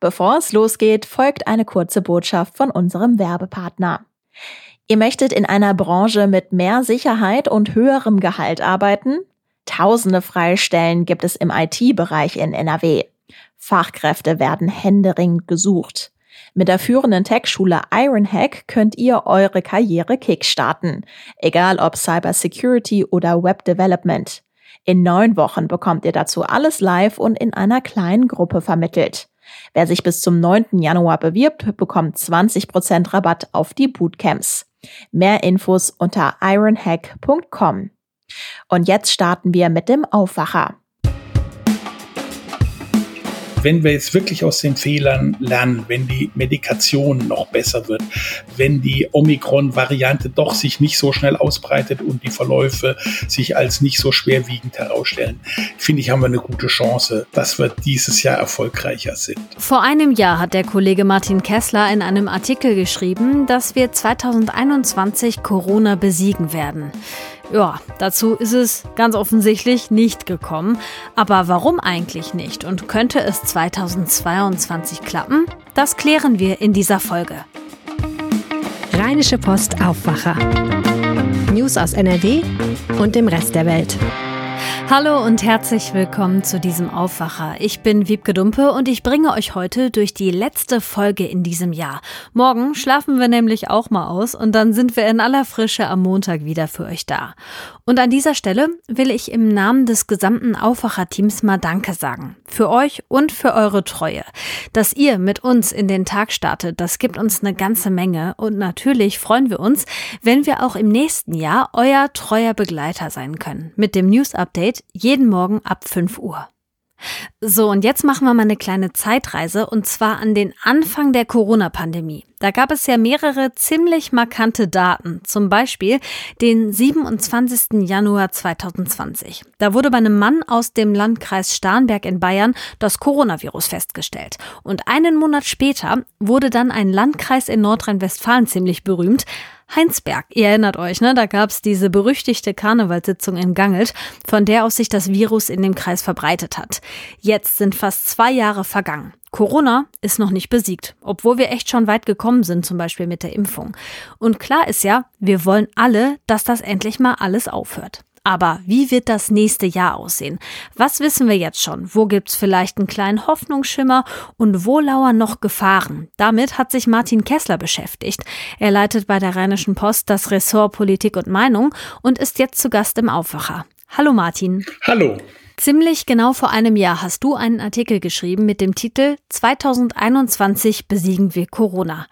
Bevor es losgeht, folgt eine kurze Botschaft von unserem Werbepartner. Ihr möchtet in einer Branche mit mehr Sicherheit und höherem Gehalt arbeiten? Tausende Freistellen gibt es im IT-Bereich in NRW. Fachkräfte werden händeringend gesucht. Mit der führenden Tech-Schule Ironhack könnt ihr eure Karriere kickstarten, egal ob Cybersecurity oder Web Development. In neun Wochen bekommt ihr dazu alles live und in einer kleinen Gruppe vermittelt. Wer sich bis zum 9. Januar bewirbt, bekommt 20% Rabatt auf die Bootcamps. Mehr Infos unter ironhack.com. Und jetzt starten wir mit dem Aufwacher wenn wir jetzt wirklich aus den Fehlern lernen, wenn die Medikation noch besser wird, wenn die Omikron-Variante doch sich nicht so schnell ausbreitet und die Verläufe sich als nicht so schwerwiegend herausstellen, finde ich, haben wir eine gute Chance, dass wir dieses Jahr erfolgreicher sind. Vor einem Jahr hat der Kollege Martin Kessler in einem Artikel geschrieben, dass wir 2021 Corona besiegen werden. Ja, dazu ist es ganz offensichtlich nicht gekommen. Aber warum eigentlich nicht? Und könnte es 2022 klappen? Das klären wir in dieser Folge. Rheinische Post Aufwacher. News aus NRW und dem Rest der Welt. Hallo und herzlich willkommen zu diesem Aufwacher. Ich bin Wiebke Dumpe und ich bringe euch heute durch die letzte Folge in diesem Jahr. Morgen schlafen wir nämlich auch mal aus und dann sind wir in aller Frische am Montag wieder für euch da. Und an dieser Stelle will ich im Namen des gesamten Aufwacherteams mal Danke sagen. Für euch und für eure Treue. Dass ihr mit uns in den Tag startet, das gibt uns eine ganze Menge und natürlich freuen wir uns, wenn wir auch im nächsten Jahr euer treuer Begleiter sein können. Mit dem News Update Update jeden Morgen ab 5 Uhr. So, und jetzt machen wir mal eine kleine Zeitreise und zwar an den Anfang der Corona-Pandemie. Da gab es ja mehrere ziemlich markante Daten, zum Beispiel den 27. Januar 2020. Da wurde bei einem Mann aus dem Landkreis Starnberg in Bayern das Coronavirus festgestellt. Und einen Monat später wurde dann ein Landkreis in Nordrhein-Westfalen ziemlich berühmt, Heinsberg. Ihr erinnert euch, ne? Da gab's diese berüchtigte Karnevalssitzung in Gangelt, von der aus sich das Virus in dem Kreis verbreitet hat. Jetzt sind fast zwei Jahre vergangen. Corona ist noch nicht besiegt, obwohl wir echt schon weit gekommen sind, zum Beispiel mit der Impfung. Und klar ist ja, wir wollen alle, dass das endlich mal alles aufhört. Aber wie wird das nächste Jahr aussehen? Was wissen wir jetzt schon? Wo gibt's vielleicht einen kleinen Hoffnungsschimmer und wo lauern noch Gefahren? Damit hat sich Martin Kessler beschäftigt. Er leitet bei der Rheinischen Post das Ressort Politik und Meinung und ist jetzt zu Gast im Aufwacher. Hallo Martin. Hallo. Ziemlich genau vor einem Jahr hast du einen Artikel geschrieben mit dem Titel 2021 besiegen wir Corona.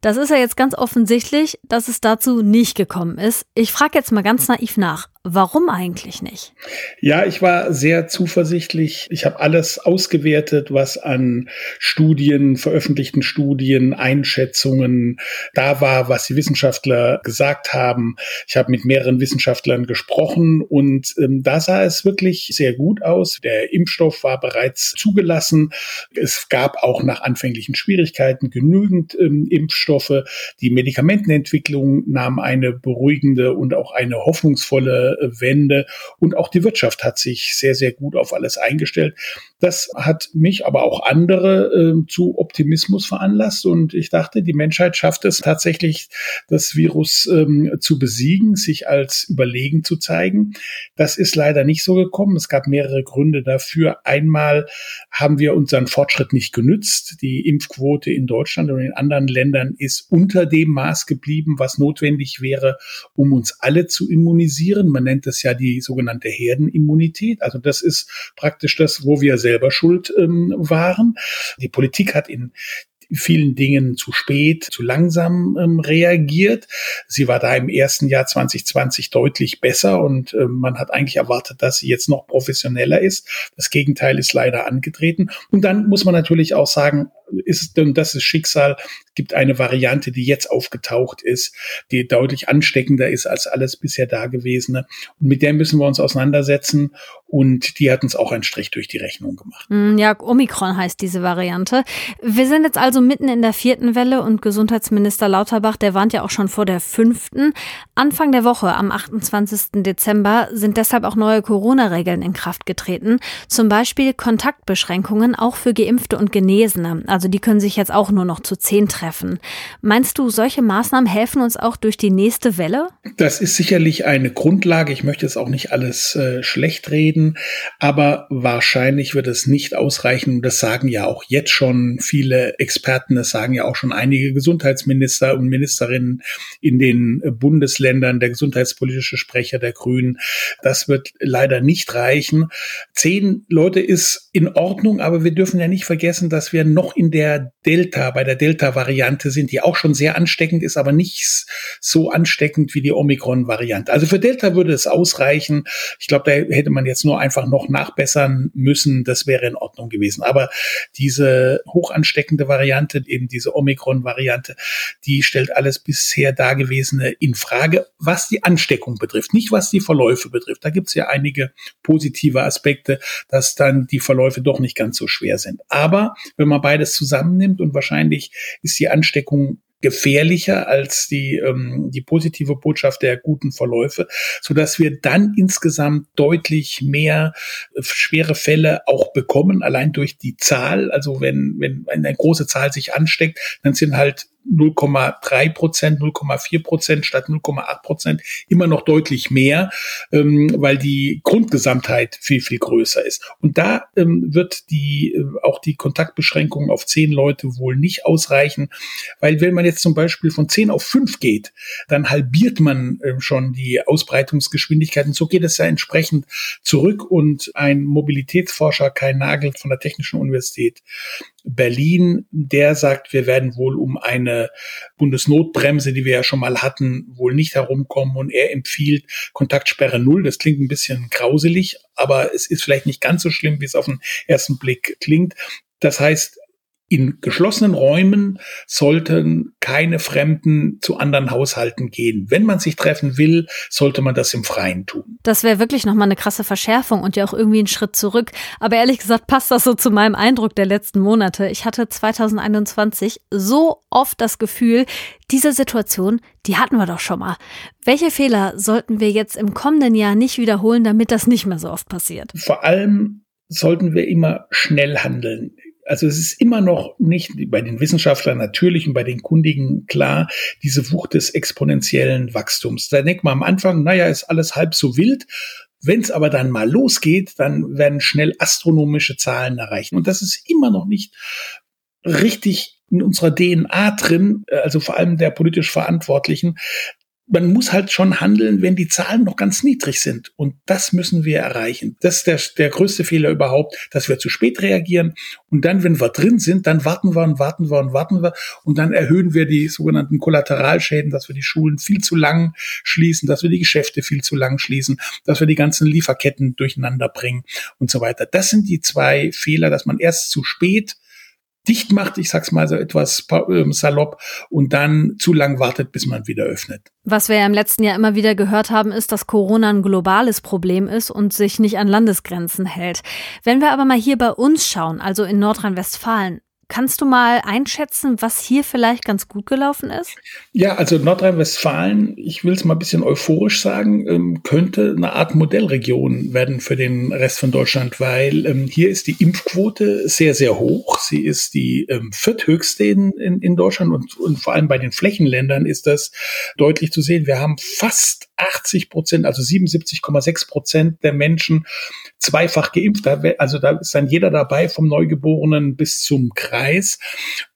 Das ist ja jetzt ganz offensichtlich, dass es dazu nicht gekommen ist. Ich frage jetzt mal ganz naiv nach. Warum eigentlich nicht? Ja, ich war sehr zuversichtlich. Ich habe alles ausgewertet, was an Studien, veröffentlichten Studien, Einschätzungen da war, was die Wissenschaftler gesagt haben. Ich habe mit mehreren Wissenschaftlern gesprochen und ähm, da sah es wirklich sehr gut aus. Der Impfstoff war bereits zugelassen. Es gab auch nach anfänglichen Schwierigkeiten genügend ähm, Impfstoffe. Die Medikamentenentwicklung nahm eine beruhigende und auch eine hoffnungsvolle Wende und auch die Wirtschaft hat sich sehr, sehr gut auf alles eingestellt. Das hat mich, aber auch andere äh, zu Optimismus veranlasst und ich dachte, die Menschheit schafft es tatsächlich, das Virus ähm, zu besiegen, sich als überlegen zu zeigen. Das ist leider nicht so gekommen. Es gab mehrere Gründe dafür. Einmal haben wir unseren Fortschritt nicht genützt. Die Impfquote in Deutschland und in anderen Ländern ist unter dem Maß geblieben, was notwendig wäre, um uns alle zu immunisieren. Man nennt es ja die sogenannte Herdenimmunität. Also das ist praktisch das, wo wir selber schuld ähm, waren. Die Politik hat in vielen Dingen zu spät, zu langsam ähm, reagiert. Sie war da im ersten Jahr 2020 deutlich besser und äh, man hat eigentlich erwartet, dass sie jetzt noch professioneller ist. Das Gegenteil ist leider angetreten. Und dann muss man natürlich auch sagen, ist, denn das ist Schicksal, gibt eine Variante, die jetzt aufgetaucht ist, die deutlich ansteckender ist als alles bisher Dagewesene. Und mit der müssen wir uns auseinandersetzen. Und die hat uns auch einen Strich durch die Rechnung gemacht. Mm, ja, Omikron heißt diese Variante. Wir sind jetzt also mitten in der vierten Welle und Gesundheitsminister Lauterbach, der warnt ja auch schon vor der fünften. Anfang der Woche, am 28. Dezember, sind deshalb auch neue Corona-Regeln in Kraft getreten. Zum Beispiel Kontaktbeschränkungen auch für Geimpfte und Genesene. Also Also die können sich jetzt auch nur noch zu zehn treffen. Meinst du, solche Maßnahmen helfen uns auch durch die nächste Welle? Das ist sicherlich eine Grundlage. Ich möchte jetzt auch nicht alles äh, schlecht reden, aber wahrscheinlich wird es nicht ausreichen. Das sagen ja auch jetzt schon viele Experten, das sagen ja auch schon einige Gesundheitsminister und Ministerinnen in den Bundesländern, der gesundheitspolitische Sprecher der Grünen. Das wird leider nicht reichen. Zehn Leute ist in Ordnung, aber wir dürfen ja nicht vergessen, dass wir noch in der Delta, bei der Delta-Variante sind, die auch schon sehr ansteckend ist, aber nicht so ansteckend wie die Omikron-Variante. Also für Delta würde es ausreichen. Ich glaube, da hätte man jetzt nur einfach noch nachbessern müssen. Das wäre in Ordnung gewesen. Aber diese hoch ansteckende Variante, eben diese Omikron-Variante, die stellt alles bisher Dagewesene in Frage, was die Ansteckung betrifft, nicht was die Verläufe betrifft. Da gibt es ja einige positive Aspekte, dass dann die Verläufe doch nicht ganz so schwer sind. Aber wenn man beides zusammennimmt und wahrscheinlich ist die Ansteckung gefährlicher als die, ähm, die positive Botschaft der guten Verläufe, so dass wir dann insgesamt deutlich mehr äh, schwere Fälle auch bekommen, allein durch die Zahl. Also wenn, wenn eine große Zahl sich ansteckt, dann sind halt 0,3 Prozent, 0,4 Prozent statt 0,8 Prozent immer noch deutlich mehr, ähm, weil die Grundgesamtheit viel, viel größer ist. Und da ähm, wird die, äh, auch die Kontaktbeschränkung auf zehn Leute wohl nicht ausreichen, weil wenn man jetzt zum Beispiel von zehn auf fünf geht, dann halbiert man äh, schon die Ausbreitungsgeschwindigkeit und so geht es ja entsprechend zurück und ein Mobilitätsforscher, Kai Nagel von der Technischen Universität Berlin, der sagt, wir werden wohl um eine Bundesnotbremse, die wir ja schon mal hatten, wohl nicht herumkommen und er empfiehlt Kontaktsperre Null. Das klingt ein bisschen grauselig, aber es ist vielleicht nicht ganz so schlimm, wie es auf den ersten Blick klingt. Das heißt, in geschlossenen Räumen sollten keine Fremden zu anderen Haushalten gehen. Wenn man sich treffen will, sollte man das im Freien tun. Das wäre wirklich nochmal eine krasse Verschärfung und ja auch irgendwie ein Schritt zurück. Aber ehrlich gesagt passt das so zu meinem Eindruck der letzten Monate. Ich hatte 2021 so oft das Gefühl, diese Situation, die hatten wir doch schon mal. Welche Fehler sollten wir jetzt im kommenden Jahr nicht wiederholen, damit das nicht mehr so oft passiert? Vor allem sollten wir immer schnell handeln also es ist immer noch nicht bei den Wissenschaftlern natürlich und bei den Kundigen klar, diese Wucht des exponentiellen Wachstums. Da denkt man am Anfang, naja, ist alles halb so wild. Wenn es aber dann mal losgeht, dann werden schnell astronomische Zahlen erreichen. Und das ist immer noch nicht richtig in unserer DNA drin, also vor allem der politisch Verantwortlichen, man muss halt schon handeln, wenn die Zahlen noch ganz niedrig sind. Und das müssen wir erreichen. Das ist der, der größte Fehler überhaupt, dass wir zu spät reagieren. Und dann, wenn wir drin sind, dann warten wir und warten wir und warten wir. Und dann erhöhen wir die sogenannten Kollateralschäden, dass wir die Schulen viel zu lang schließen, dass wir die Geschäfte viel zu lang schließen, dass wir die ganzen Lieferketten durcheinander bringen und so weiter. Das sind die zwei Fehler, dass man erst zu spät dicht macht, ich sag's mal so etwas ähm, salopp, und dann zu lang wartet, bis man wieder öffnet. Was wir ja im letzten Jahr immer wieder gehört haben, ist, dass Corona ein globales Problem ist und sich nicht an Landesgrenzen hält. Wenn wir aber mal hier bei uns schauen, also in Nordrhein-Westfalen, Kannst du mal einschätzen, was hier vielleicht ganz gut gelaufen ist? Ja, also Nordrhein-Westfalen, ich will es mal ein bisschen euphorisch sagen, ähm, könnte eine Art Modellregion werden für den Rest von Deutschland, weil ähm, hier ist die Impfquote sehr, sehr hoch. Sie ist die ähm, vierthöchste in, in, Deutschland und, und vor allem bei den Flächenländern ist das deutlich zu sehen. Wir haben fast 80 Prozent, also 77,6 Prozent der Menschen zweifach geimpft. Also da ist dann jeder dabei, vom Neugeborenen bis zum Kreis.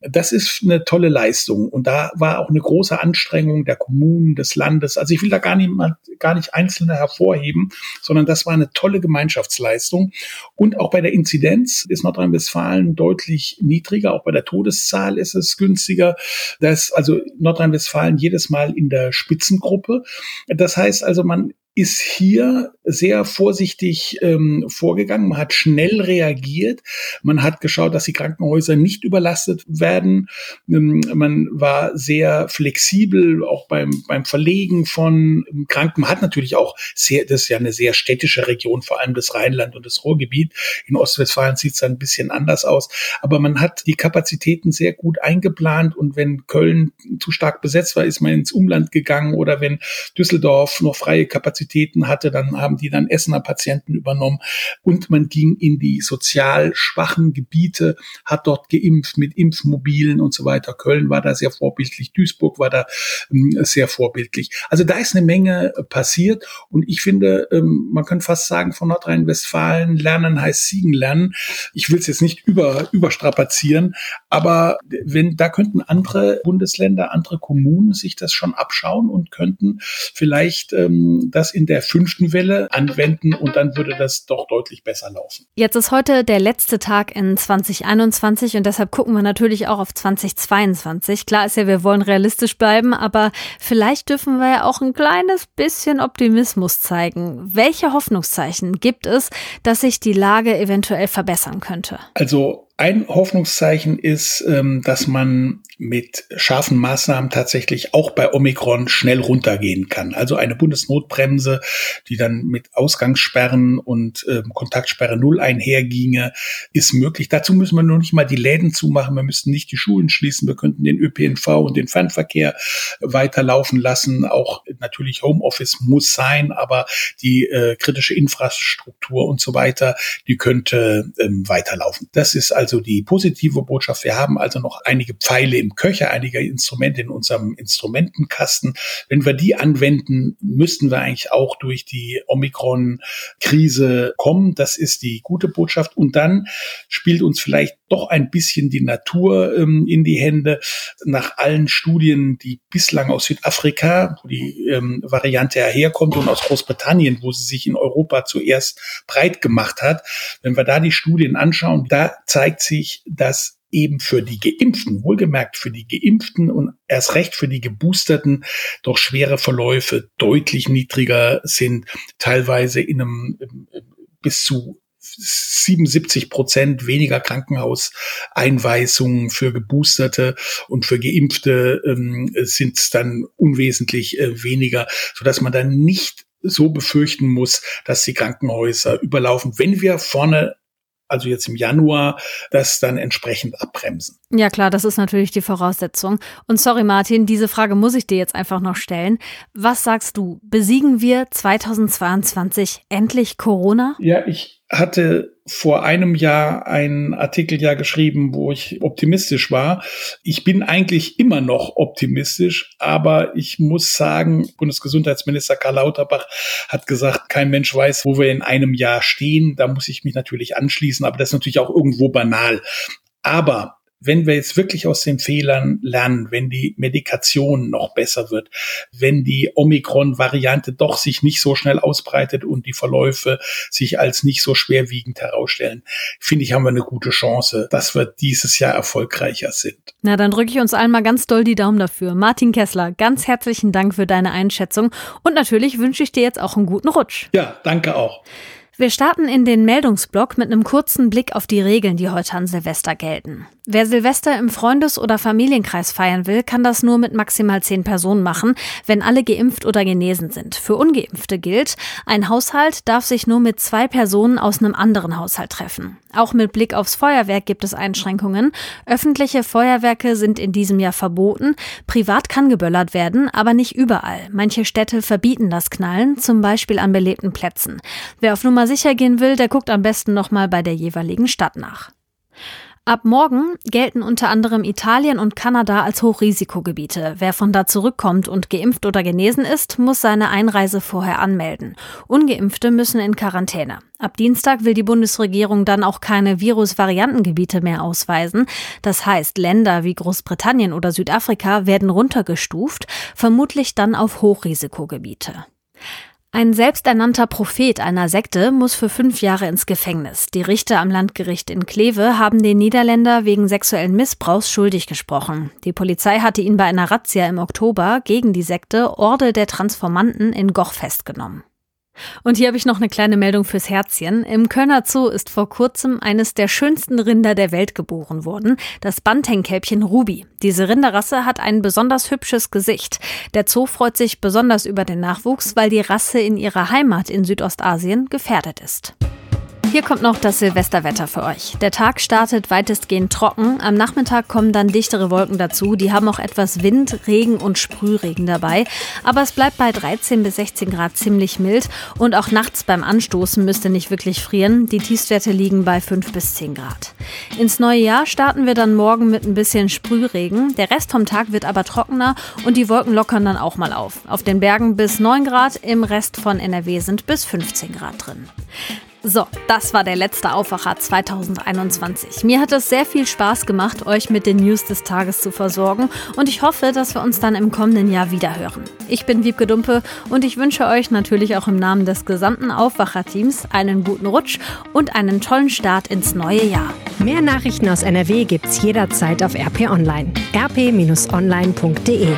Das ist eine tolle Leistung. Und da war auch eine große Anstrengung der Kommunen, des Landes. Also ich will da gar nicht, gar nicht Einzelne hervorheben, sondern das war eine tolle Gemeinschaftsleistung. Und auch bei der Inzidenz ist Nordrhein-Westfalen deutlich niedriger. Auch bei der Todeszahl ist es günstiger. Das, also Nordrhein-Westfalen jedes Mal in der Spitzengruppe. Das heißt also, man ist hier sehr vorsichtig ähm, vorgegangen. Man hat schnell reagiert. Man hat geschaut, dass die Krankenhäuser nicht überlastet werden. Ähm, man war sehr flexibel, auch beim, beim Verlegen von Kranken. Man hat natürlich auch sehr, das ist ja eine sehr städtische Region, vor allem das Rheinland und das Ruhrgebiet. In Ostwestfalen sieht es ein bisschen anders aus. Aber man hat die Kapazitäten sehr gut eingeplant und wenn Köln zu stark besetzt war, ist man ins Umland gegangen oder wenn Düsseldorf noch freie Kapazitäten Kapazitäten hatte, dann haben die dann Essener Patienten übernommen und man ging in die sozial schwachen Gebiete, hat dort geimpft mit Impfmobilen und so weiter. Köln war da sehr vorbildlich, Duisburg war da ähm, sehr vorbildlich. Also da ist eine Menge passiert und ich finde, ähm, man kann fast sagen, von Nordrhein-Westfalen lernen heißt siegen lernen. Ich will es jetzt nicht über, überstrapazieren, aber wenn da könnten andere Bundesländer, andere Kommunen sich das schon abschauen und könnten vielleicht ähm, das in der fünften Welle anwenden und dann würde das doch deutlich besser laufen. Jetzt ist heute der letzte Tag in 2021 und deshalb gucken wir natürlich auch auf 2022. Klar ist ja, wir wollen realistisch bleiben, aber vielleicht dürfen wir ja auch ein kleines bisschen Optimismus zeigen. Welche Hoffnungszeichen gibt es, dass sich die Lage eventuell verbessern könnte? Also ein Hoffnungszeichen ist, ähm, dass man mit scharfen Maßnahmen tatsächlich auch bei Omikron schnell runtergehen kann. Also eine Bundesnotbremse, die dann mit Ausgangssperren und ähm, Kontaktsperre Null einherginge, ist möglich. Dazu müssen wir nur nicht mal die Läden zumachen. Wir müssten nicht die Schulen schließen. Wir könnten den ÖPNV und den Fernverkehr weiterlaufen lassen. Auch natürlich Homeoffice muss sein, aber die äh, kritische Infrastruktur und so weiter, die könnte ähm, weiterlaufen. Das ist also die positive Botschaft. Wir haben also noch einige Pfeile im Köcher, einige Instrumente in unserem Instrumentenkasten. Wenn wir die anwenden, müssten wir eigentlich auch durch die Omikron-Krise kommen. Das ist die gute Botschaft. Und dann spielt uns vielleicht doch ein bisschen die Natur ähm, in die Hände. Nach allen Studien, die bislang aus Südafrika, wo die ähm, Variante herkommt und aus Großbritannien, wo sie sich in Europa zuerst breit gemacht hat, wenn wir da die Studien anschauen, da zeigt sich, dass eben für die Geimpften, wohlgemerkt für die Geimpften und erst recht für die Geboosterten, doch schwere Verläufe deutlich niedriger sind, teilweise in einem bis zu 77 Prozent weniger Krankenhauseinweisungen für Geboosterte und für Geimpfte ähm, sind es dann unwesentlich äh, weniger, so dass man dann nicht so befürchten muss, dass die Krankenhäuser überlaufen. Wenn wir vorne also jetzt im Januar, das dann entsprechend abbremsen. Ja klar, das ist natürlich die Voraussetzung. Und sorry Martin, diese Frage muss ich dir jetzt einfach noch stellen. Was sagst du? Besiegen wir 2022 endlich Corona? Ja, ich hatte vor einem Jahr einen Artikel ja geschrieben, wo ich optimistisch war. Ich bin eigentlich immer noch optimistisch, aber ich muss sagen, Bundesgesundheitsminister Karl Lauterbach hat gesagt, kein Mensch weiß, wo wir in einem Jahr stehen. Da muss ich mich natürlich anschließen, aber das ist natürlich auch irgendwo banal. Aber wenn wir jetzt wirklich aus den Fehlern lernen, wenn die Medikation noch besser wird, wenn die Omikron-Variante doch sich nicht so schnell ausbreitet und die Verläufe sich als nicht so schwerwiegend herausstellen, finde ich, haben wir eine gute Chance, dass wir dieses Jahr erfolgreicher sind. Na, dann drücke ich uns allen mal ganz doll die Daumen dafür. Martin Kessler, ganz herzlichen Dank für deine Einschätzung und natürlich wünsche ich dir jetzt auch einen guten Rutsch. Ja, danke auch. Wir starten in den Meldungsblock mit einem kurzen Blick auf die Regeln, die heute an Silvester gelten. Wer Silvester im Freundes- oder Familienkreis feiern will, kann das nur mit maximal zehn Personen machen, wenn alle geimpft oder genesen sind. Für Ungeimpfte gilt, ein Haushalt darf sich nur mit zwei Personen aus einem anderen Haushalt treffen. Auch mit Blick aufs Feuerwerk gibt es Einschränkungen. Öffentliche Feuerwerke sind in diesem Jahr verboten. Privat kann geböllert werden, aber nicht überall. Manche Städte verbieten das Knallen, zum Beispiel an belebten Plätzen. Wer auf Nummer sicher gehen will, der guckt am besten nochmal bei der jeweiligen Stadt nach. Ab morgen gelten unter anderem Italien und Kanada als Hochrisikogebiete. Wer von da zurückkommt und geimpft oder genesen ist, muss seine Einreise vorher anmelden. Ungeimpfte müssen in Quarantäne. Ab Dienstag will die Bundesregierung dann auch keine Virusvariantengebiete mehr ausweisen. Das heißt, Länder wie Großbritannien oder Südafrika werden runtergestuft, vermutlich dann auf Hochrisikogebiete. Ein selbsternannter Prophet einer Sekte muss für fünf Jahre ins Gefängnis. Die Richter am Landgericht in Kleve haben den Niederländer wegen sexuellen Missbrauchs schuldig gesprochen. Die Polizei hatte ihn bei einer Razzia im Oktober gegen die Sekte Orde der Transformanten in Goch festgenommen. Und hier habe ich noch eine kleine Meldung fürs Herzchen. Im Kölner Zoo ist vor kurzem eines der schönsten Rinder der Welt geboren worden, das Bantenkelbchen Ruby. Diese Rinderrasse hat ein besonders hübsches Gesicht. Der Zoo freut sich besonders über den Nachwuchs, weil die Rasse in ihrer Heimat in Südostasien gefährdet ist. Hier kommt noch das Silvesterwetter für euch. Der Tag startet weitestgehend trocken. Am Nachmittag kommen dann dichtere Wolken dazu. Die haben auch etwas Wind, Regen und Sprühregen dabei. Aber es bleibt bei 13 bis 16 Grad ziemlich mild. Und auch nachts beim Anstoßen müsste nicht wirklich frieren. Die Tiefstwerte liegen bei 5 bis 10 Grad. Ins neue Jahr starten wir dann morgen mit ein bisschen Sprühregen. Der Rest vom Tag wird aber trockener und die Wolken lockern dann auch mal auf. Auf den Bergen bis 9 Grad, im Rest von NRW sind bis 15 Grad drin. So, das war der letzte Aufwacher 2021. Mir hat es sehr viel Spaß gemacht, euch mit den News des Tages zu versorgen und ich hoffe, dass wir uns dann im kommenden Jahr wiederhören. Ich bin Wiebke Dumpe und ich wünsche euch natürlich auch im Namen des gesamten Aufwacherteams einen guten Rutsch und einen tollen Start ins neue Jahr. Mehr Nachrichten aus NRW gibt's jederzeit auf RP Online. rp-online.de